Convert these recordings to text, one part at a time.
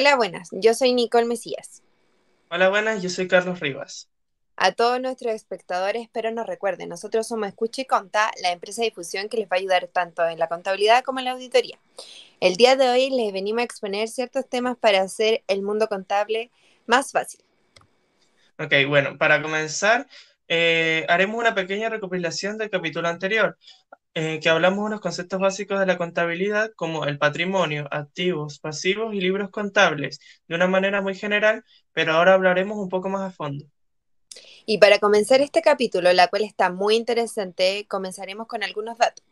Hola, buenas. Yo soy Nicole Mesías. Hola, buenas. Yo soy Carlos Rivas. A todos nuestros espectadores, espero nos recuerden, nosotros somos Escucha y Conta, la empresa de difusión que les va a ayudar tanto en la contabilidad como en la auditoría. El día de hoy les venimos a exponer ciertos temas para hacer el mundo contable más fácil. Ok, bueno, para comenzar, eh, haremos una pequeña recopilación del capítulo anterior, eh, que hablamos unos conceptos básicos de la contabilidad como el patrimonio, activos, pasivos y libros contables, de una manera muy general, pero ahora hablaremos un poco más a fondo. Y para comenzar este capítulo, la cual está muy interesante, comenzaremos con algunos datos.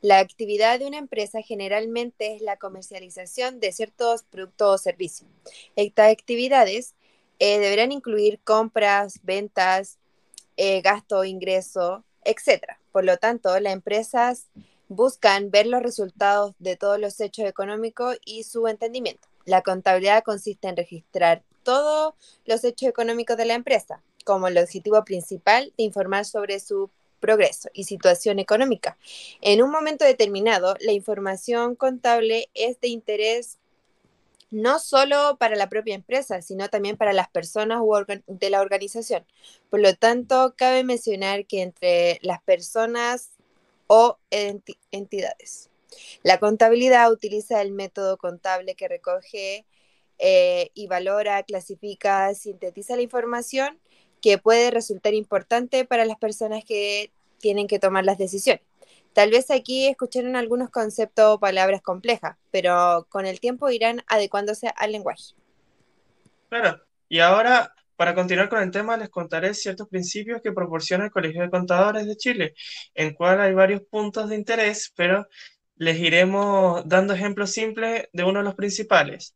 La actividad de una empresa generalmente es la comercialización de ciertos productos o servicios. Estas actividades eh, deberán incluir compras, ventas, eh, gasto, ingreso, etc. Por lo tanto, las empresas buscan ver los resultados de todos los hechos económicos y su entendimiento. La contabilidad consiste en registrar todos los hechos económicos de la empresa, como el objetivo principal de informar sobre su progreso y situación económica. En un momento determinado, la información contable es de interés no solo para la propia empresa, sino también para las personas de la organización. Por lo tanto, cabe mencionar que entre las personas o entidades. La contabilidad utiliza el método contable que recoge eh, y valora, clasifica, sintetiza la información que puede resultar importante para las personas que tienen que tomar las decisiones. Tal vez aquí escucharon algunos conceptos o palabras complejas, pero con el tiempo irán adecuándose al lenguaje. Claro, y ahora, para continuar con el tema, les contaré ciertos principios que proporciona el Colegio de Contadores de Chile, en cual hay varios puntos de interés, pero les iremos dando ejemplos simples de uno de los principales.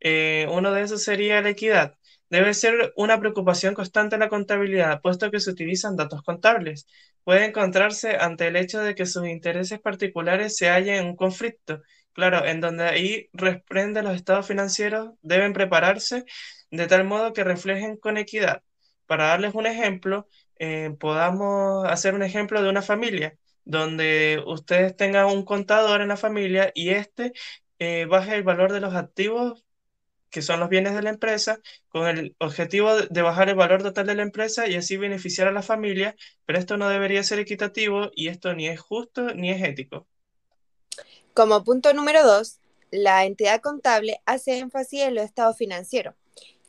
Eh, uno de esos sería la equidad. Debe ser una preocupación constante la contabilidad, puesto que se utilizan datos contables. Puede encontrarse ante el hecho de que sus intereses particulares se hallen en un conflicto. Claro, en donde ahí reprende los estados financieros, deben prepararse de tal modo que reflejen con equidad. Para darles un ejemplo, eh, podamos hacer un ejemplo de una familia, donde ustedes tengan un contador en la familia y este eh, baje el valor de los activos que son los bienes de la empresa, con el objetivo de bajar el valor total de la empresa y así beneficiar a la familia, pero esto no debería ser equitativo y esto ni es justo ni es ético. Como punto número dos, la entidad contable hace énfasis en los estados financieros,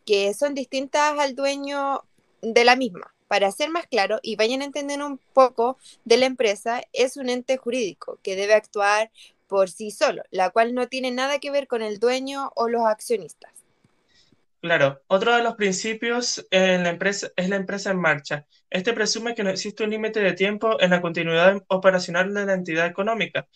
que son distintas al dueño de la misma. Para ser más claro y vayan a entender un poco de la empresa, es un ente jurídico que debe actuar por sí solo, la cual no tiene nada que ver con el dueño o los accionistas. Claro, otro de los principios en la empresa es la empresa en marcha. Este presume que no existe un límite de tiempo en la continuidad operacional de la entidad económica.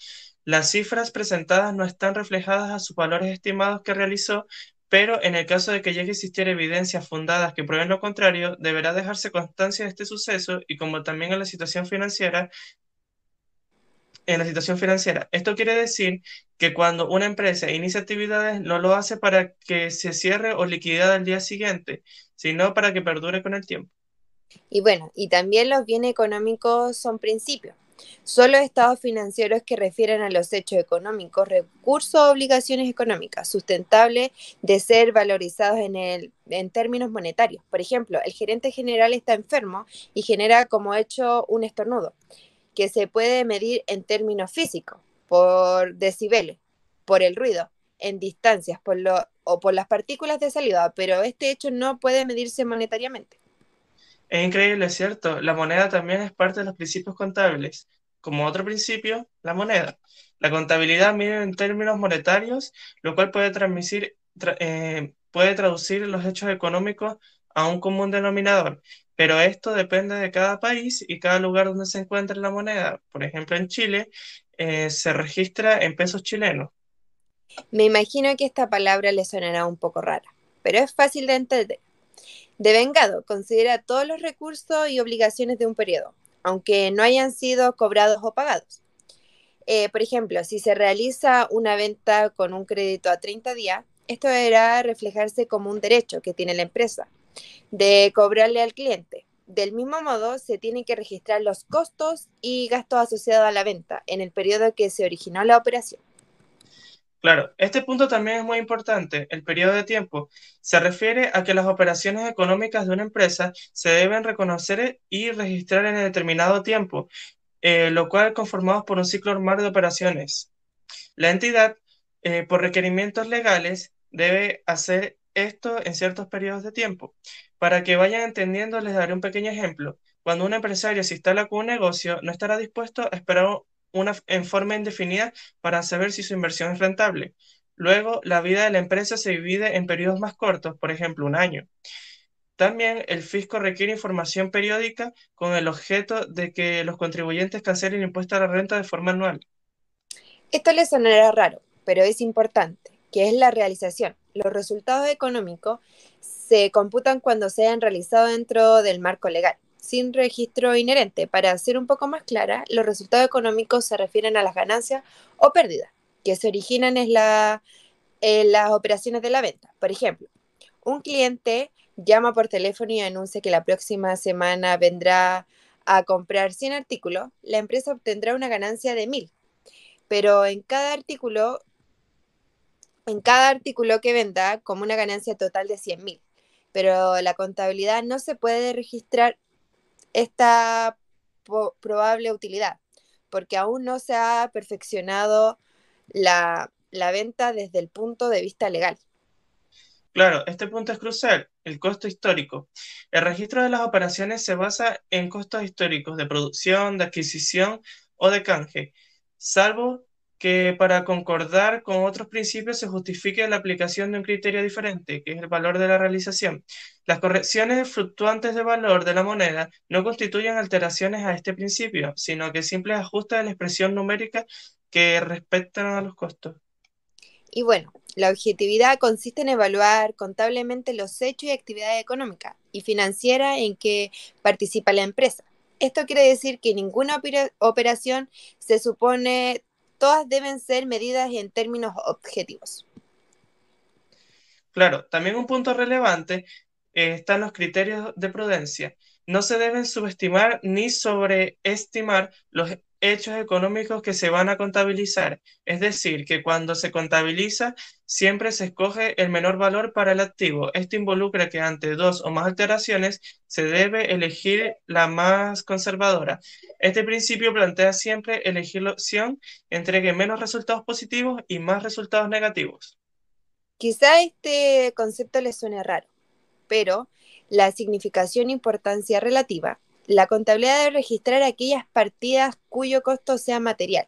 Las cifras presentadas no están reflejadas a sus valores estimados que realizó, pero en el caso de que llegue a existir evidencias fundadas que prueben lo contrario, deberá dejarse constancia de este suceso y como también en la situación financiera, en la situación financiera. Esto quiere decir que cuando una empresa inicia actividades no lo hace para que se cierre o liquide al día siguiente, sino para que perdure con el tiempo. Y bueno, y también los bienes económicos son principios. Son los estados financieros que refieren a los hechos económicos, recursos o obligaciones económicas sustentables de ser valorizados en, el, en términos monetarios. Por ejemplo, el gerente general está enfermo y genera como hecho un estornudo que se puede medir en términos físicos, por decibeles, por el ruido, en distancias, por lo, o por las partículas de salida, pero este hecho no puede medirse monetariamente. Es increíble, ¿cierto? La moneda también es parte de los principios contables. Como otro principio, la moneda. La contabilidad mide en términos monetarios, lo cual puede, transmitir, eh, puede traducir los hechos económicos a un común denominador pero esto depende de cada país y cada lugar donde se encuentre la moneda. Por ejemplo, en Chile eh, se registra en pesos chilenos. Me imagino que esta palabra le sonará un poco rara, pero es fácil de entender. Devengado considera todos los recursos y obligaciones de un periodo, aunque no hayan sido cobrados o pagados. Eh, por ejemplo, si se realiza una venta con un crédito a 30 días, esto deberá reflejarse como un derecho que tiene la empresa, de cobrarle al cliente. Del mismo modo, se tienen que registrar los costos y gastos asociados a la venta en el periodo que se originó la operación. Claro, este punto también es muy importante. El periodo de tiempo se refiere a que las operaciones económicas de una empresa se deben reconocer y registrar en determinado tiempo, eh, lo cual conformados por un ciclo normal de operaciones. La entidad, eh, por requerimientos legales, debe hacer esto en ciertos periodos de tiempo. Para que vayan entendiendo, les daré un pequeño ejemplo. Cuando un empresario se instala con un negocio, no estará dispuesto a esperar una, en forma indefinida para saber si su inversión es rentable. Luego, la vida de la empresa se divide en periodos más cortos, por ejemplo, un año. También el fisco requiere información periódica con el objeto de que los contribuyentes cancelen el impuesto a la renta de forma anual. Esto le sonará raro, pero es importante, que es la realización. Los resultados económicos se computan cuando se hayan realizado dentro del marco legal sin registro inherente. Para ser un poco más clara, los resultados económicos se refieren a las ganancias o pérdidas que se originan en, la, en las operaciones de la venta. Por ejemplo, un cliente llama por teléfono y anuncia que la próxima semana vendrá a comprar 100 artículos, la empresa obtendrá una ganancia de 1000. Pero en cada artículo, en cada artículo que venda, como una ganancia total de 100.000. Pero la contabilidad no se puede registrar esta probable utilidad, porque aún no se ha perfeccionado la, venta desde el punto de vista legal. Claro, este punto es crucial, el costo histórico. El registro de las operaciones se basa en costos históricos de producción, de adquisición o de canje, salvo que para concordar con otros principios se justifique la aplicación de un criterio diferente, que es el valor de la realización. Las correcciones fluctuantes de valor de la moneda no constituyen alteraciones a este principio, sino que simples ajustes de la expresión numérica que respetan a los costos. Y bueno, la objetividad consiste en evaluar contablemente los hechos y actividades económicas y financieras en que participa la empresa. Esto quiere decir que ninguna operación se supone todas deben ser medidas en términos objetivos. Claro, también un punto relevante eh, están los criterios de prudencia. No se deben subestimar ni sobreestimar los hechos económicos que se van a contabilizar. Es decir, que cuando se contabiliza, siempre se escoge el menor valor para el activo. Esto involucra que ante dos o más alteraciones se debe elegir la más conservadora. Este principio plantea siempre elegir la opción entregue menos resultados positivos y más resultados negativos. Quizá este concepto le suene raro, pero la significación e importancia relativa la contabilidad debe registrar aquellas partidas cuyo costo sea material,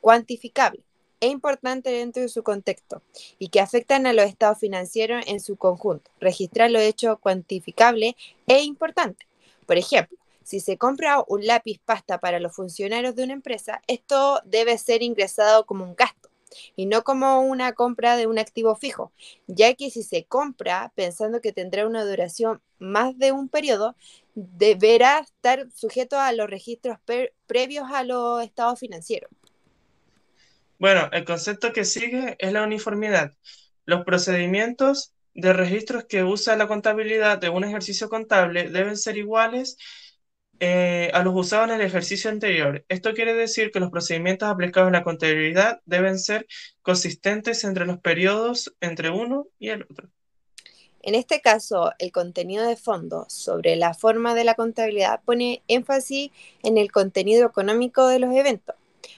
cuantificable e importante dentro de su contexto y que afectan a los estados financieros en su conjunto. Registrar lo hecho cuantificable e importante. Por ejemplo, si se compra un lápiz pasta para los funcionarios de una empresa, esto debe ser ingresado como un gasto y no como una compra de un activo fijo, ya que si se compra pensando que tendrá una duración más de un periodo, deberá estar sujeto a los registros previos a los estados financieros. Bueno, el concepto que sigue es la uniformidad. Los procedimientos de registros que usa la contabilidad de un ejercicio contable deben ser iguales eh, a los usados en el ejercicio anterior. Esto quiere decir que los procedimientos aplicados en la contabilidad deben ser consistentes entre los periodos entre uno y el otro. En este caso, el contenido de fondo sobre la forma de la contabilidad pone énfasis en el contenido económico de los eventos,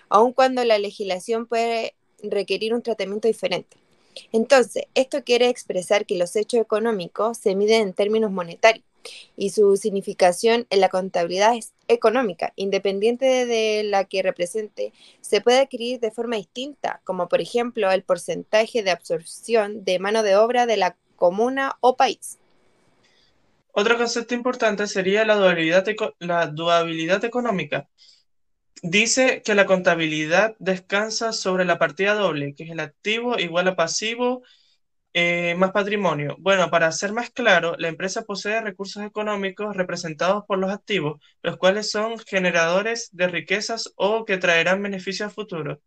aun cuando la legislación puede requerir un tratamiento diferente. Entonces, esto quiere expresar que los hechos económicos se miden en términos monetarios y su significación en la contabilidad es económica, independiente de la que represente, se puede adquirir de forma distinta, como por ejemplo el porcentaje de absorción de mano de obra de la comuna o país. Otro concepto importante sería la dualidad, la dualidad económica. Dice que la contabilidad descansa sobre la partida doble, que es el activo igual a pasivo eh, más patrimonio. Bueno, para ser más claro, la empresa posee recursos económicos representados por los activos, los cuales son generadores de riquezas o que traerán beneficios a futuro,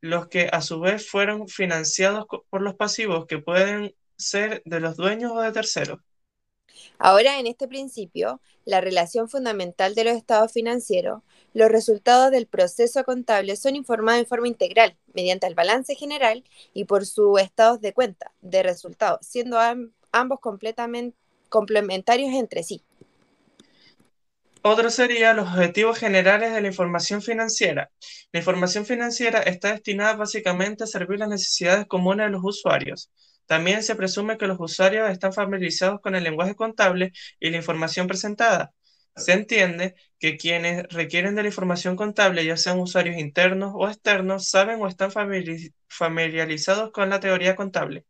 los que a su vez fueron financiados por los pasivos que pueden ser de los dueños o de terceros. Ahora, en este principio, la relación fundamental de los estados financieros, los resultados del proceso contable son informados en forma integral mediante el balance general y por sus estados de cuenta de resultados, siendo ambos completamente complementarios entre sí. Otro sería los objetivos generales de la información financiera. La información financiera está destinada básicamente a servir las necesidades comunes de los usuarios. También se presume que los usuarios están familiarizados con el lenguaje contable y la información presentada. Se entiende que quienes requieren de la información contable, ya sean usuarios internos o externos, saben o están familiarizados con la teoría contable.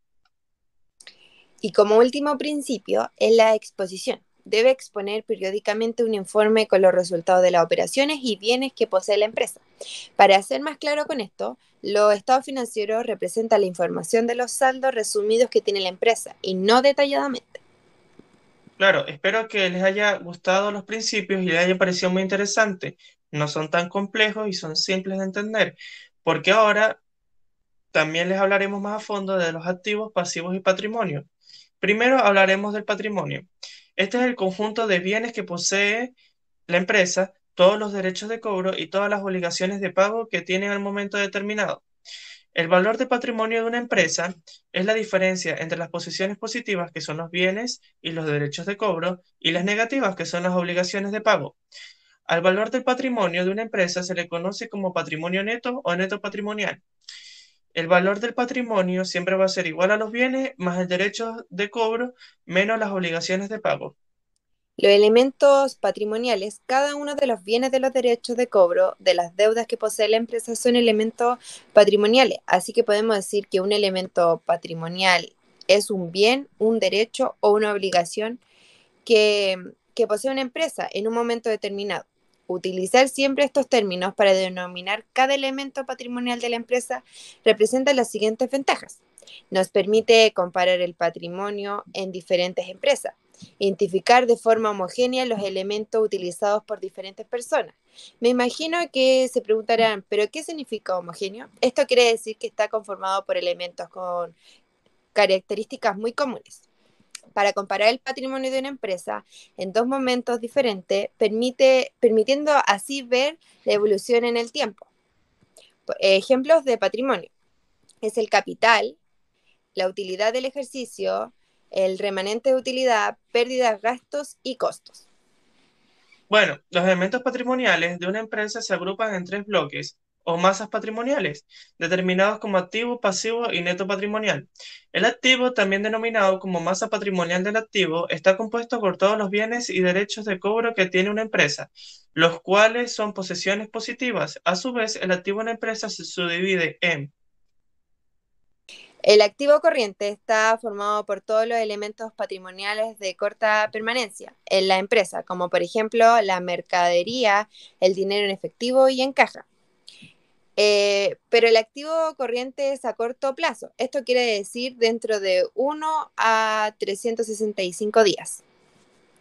Y como último principio es la exposición. Debe exponer periódicamente un informe con los resultados de las operaciones y bienes que posee la empresa. Para ser más claro con esto, los estados financieros representan la información de los saldos resumidos que tiene la empresa y no detalladamente. Claro, espero que les haya gustado los principios y les haya parecido muy interesante. No son tan complejos y son simples de entender, porque ahora también les hablaremos más a fondo de los activos, pasivos y patrimonio. Primero hablaremos del patrimonio. Este es el conjunto de bienes que posee la empresa todos los derechos de cobro y todas las obligaciones de pago que tienen al momento determinado. El valor de patrimonio de una empresa es la diferencia entre las posiciones positivas, que son los bienes y los derechos de cobro, y las negativas, que son las obligaciones de pago. Al valor del patrimonio de una empresa se le conoce como patrimonio neto o neto patrimonial. El valor del patrimonio siempre va a ser igual a los bienes más el derecho de cobro menos las obligaciones de pago. Los elementos patrimoniales, cada uno de los bienes de los derechos de cobro de las deudas que posee la empresa son elementos patrimoniales. Así que podemos decir que un elemento patrimonial es un bien, un derecho o una obligación que, que posee una empresa en un momento determinado. Utilizar siempre estos términos para denominar cada elemento patrimonial de la empresa representa las siguientes ventajas. Nos permite comparar el patrimonio en diferentes empresas identificar de forma homogénea los elementos utilizados por diferentes personas. Me imagino que se preguntarán, ¿pero qué significa homogéneo? Esto quiere decir que está conformado por elementos con características muy comunes. Para comparar el patrimonio de una empresa en dos momentos diferentes, permite, permitiendo así ver la evolución en el tiempo. Ejemplos de patrimonio. Es el capital, la utilidad del ejercicio, el remanente de utilidad, pérdidas, gastos y costos. Bueno, los elementos patrimoniales de una empresa se agrupan en tres bloques o masas patrimoniales, determinados como activo, pasivo y neto patrimonial. El activo, también denominado como masa patrimonial del activo, está compuesto por todos los bienes y derechos de cobro que tiene una empresa, los cuales son posesiones positivas. A su vez, el activo de una empresa se subdivide en el activo corriente está formado por todos los elementos patrimoniales de corta permanencia en la empresa, como por ejemplo la mercadería, el dinero en efectivo y en caja. Eh, pero el activo corriente es a corto plazo. Esto quiere decir dentro de 1 a 365 días.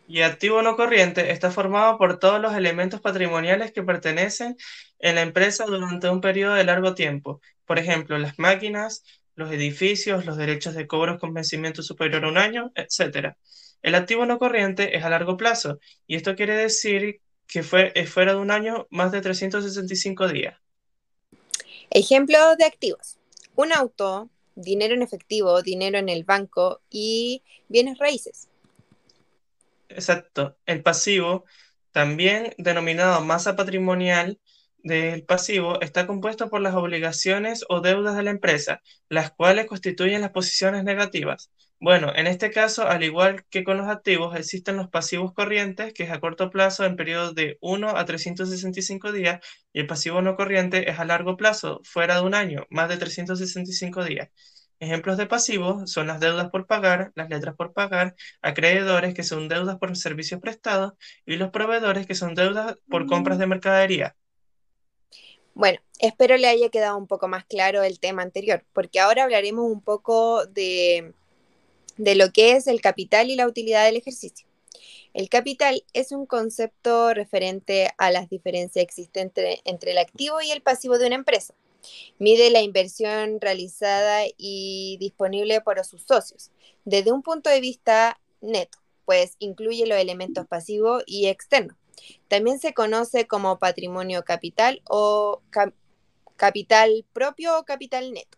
Y activo no corriente está formado por todos los elementos patrimoniales que pertenecen en la empresa durante un periodo de largo tiempo. Por ejemplo, las máquinas, los edificios, los derechos de cobros con vencimiento superior a un año, etc. El activo no corriente es a largo plazo y esto quiere decir que fue, es fuera de un año más de 365 días. Ejemplos de activos. Un auto, dinero en efectivo, dinero en el banco y bienes raíces. Exacto. El pasivo, también denominado masa patrimonial, del pasivo está compuesto por las obligaciones o deudas de la empresa, las cuales constituyen las posiciones negativas. Bueno, en este caso, al igual que con los activos, existen los pasivos corrientes, que es a corto plazo en periodos de 1 a 365 días, y el pasivo no corriente es a largo plazo, fuera de un año, más de 365 días. Ejemplos de pasivos son las deudas por pagar, las letras por pagar, acreedores que son deudas por servicios prestados y los proveedores que son deudas por compras de mercadería. Bueno, espero le haya quedado un poco más claro el tema anterior, porque ahora hablaremos un poco de, lo que es el capital y la utilidad del ejercicio. El capital es un concepto referente a las diferencias existentes entre el activo y el pasivo de una empresa. Mide la inversión realizada y disponible por sus socios desde un punto de vista neto pues incluye los elementos pasivos y externos. También se conoce como patrimonio capital o capital propio o capital neto.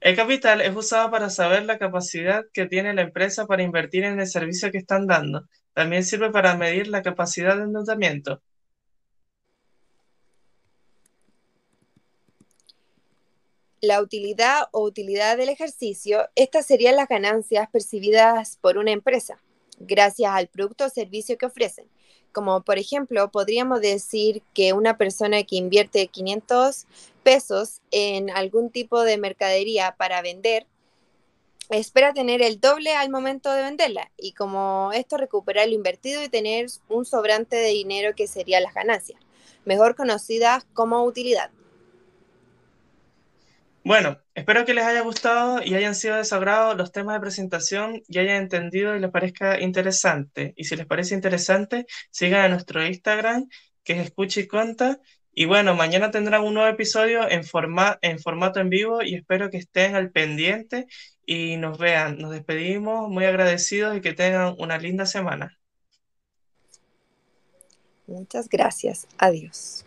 El capital es usado para saber la capacidad que tiene la empresa para invertir en el servicio que están dando. También sirve para medir la capacidad de endeudamiento. La utilidad o utilidad del ejercicio, estas serían las ganancias percibidas por una empresa gracias al producto o servicio que ofrecen. Como por ejemplo, podríamos decir que una persona que invierte 500 pesos en algún tipo de mercadería para vender, espera tener el doble al momento de venderla y como esto recuperar lo invertido y tener un sobrante de dinero que sería las ganancias, mejor conocidas como utilidad. Bueno, espero que les haya gustado y hayan sido de los temas de presentación y hayan entendido y les parezca interesante. Y si les parece interesante, sigan a nuestro Instagram, que es Escucha y Conta. Y bueno, mañana tendrán un nuevo episodio en, en formato en vivo y espero que estén al pendiente y nos vean. Nos despedimos muy agradecidos y que tengan una linda semana. Muchas gracias. Adiós.